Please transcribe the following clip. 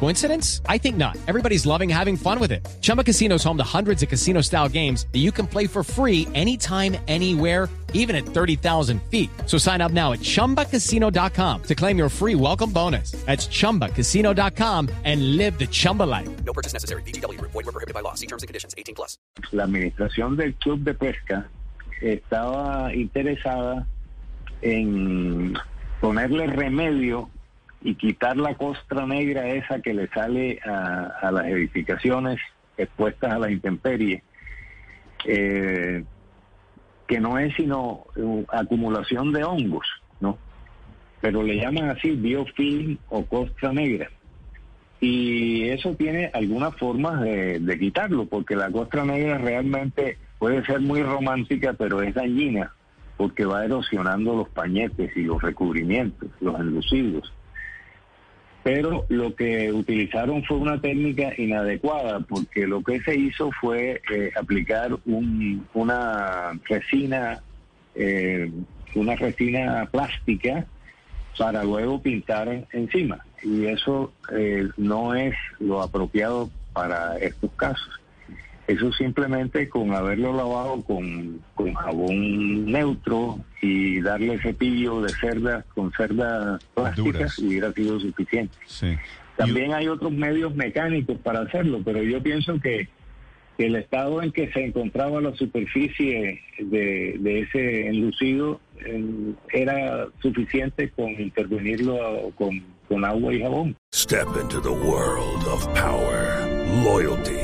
Coincidence? I think not. Everybody's loving having fun with it. Chumba Casino is home to hundreds of casino style games that you can play for free anytime, anywhere, even at 30,000 feet. So sign up now at chumbacasino.com to claim your free welcome bonus. That's chumbacasino.com and live the Chumba life. No purchase necessary. BGW. Void were prohibited by law. See terms and conditions. 18 plus. la administración del club de pesca estaba interesada en ponerle remedio y quitar la costra negra esa que le sale a, las edificaciones expuestas a la intemperie, eh, que no es sino eh, acumulación de hongos, ¿no? Pero le llaman así biofilm o costra negra y eso tiene algunas formas de, de quitarlo, porque la costra negra realmente puede ser muy romántica, pero es dañina, porque va erosionando los pañetes y los recubrimientos, los enlucidos. Pero lo que utilizaron fue una técnica inadecuada, porque lo que se hizo fue eh, aplicar un, una resina, eh, una resina plástica para luego pintar encima. Y eso eh, no es lo apropiado para estos casos. Eso simplemente con haberlo lavado con, con jabón neutro y darle cepillo de cerdas con cerdas plásticas Duras. hubiera sido suficiente. Sí. También hay otros medios mecánicos para hacerlo, pero yo pienso que, que el estado en que se encontraba la superficie de, de ese enlucido eh, era suficiente con intervenirlo con, con agua y jabón. Step into the world of power, loyalty,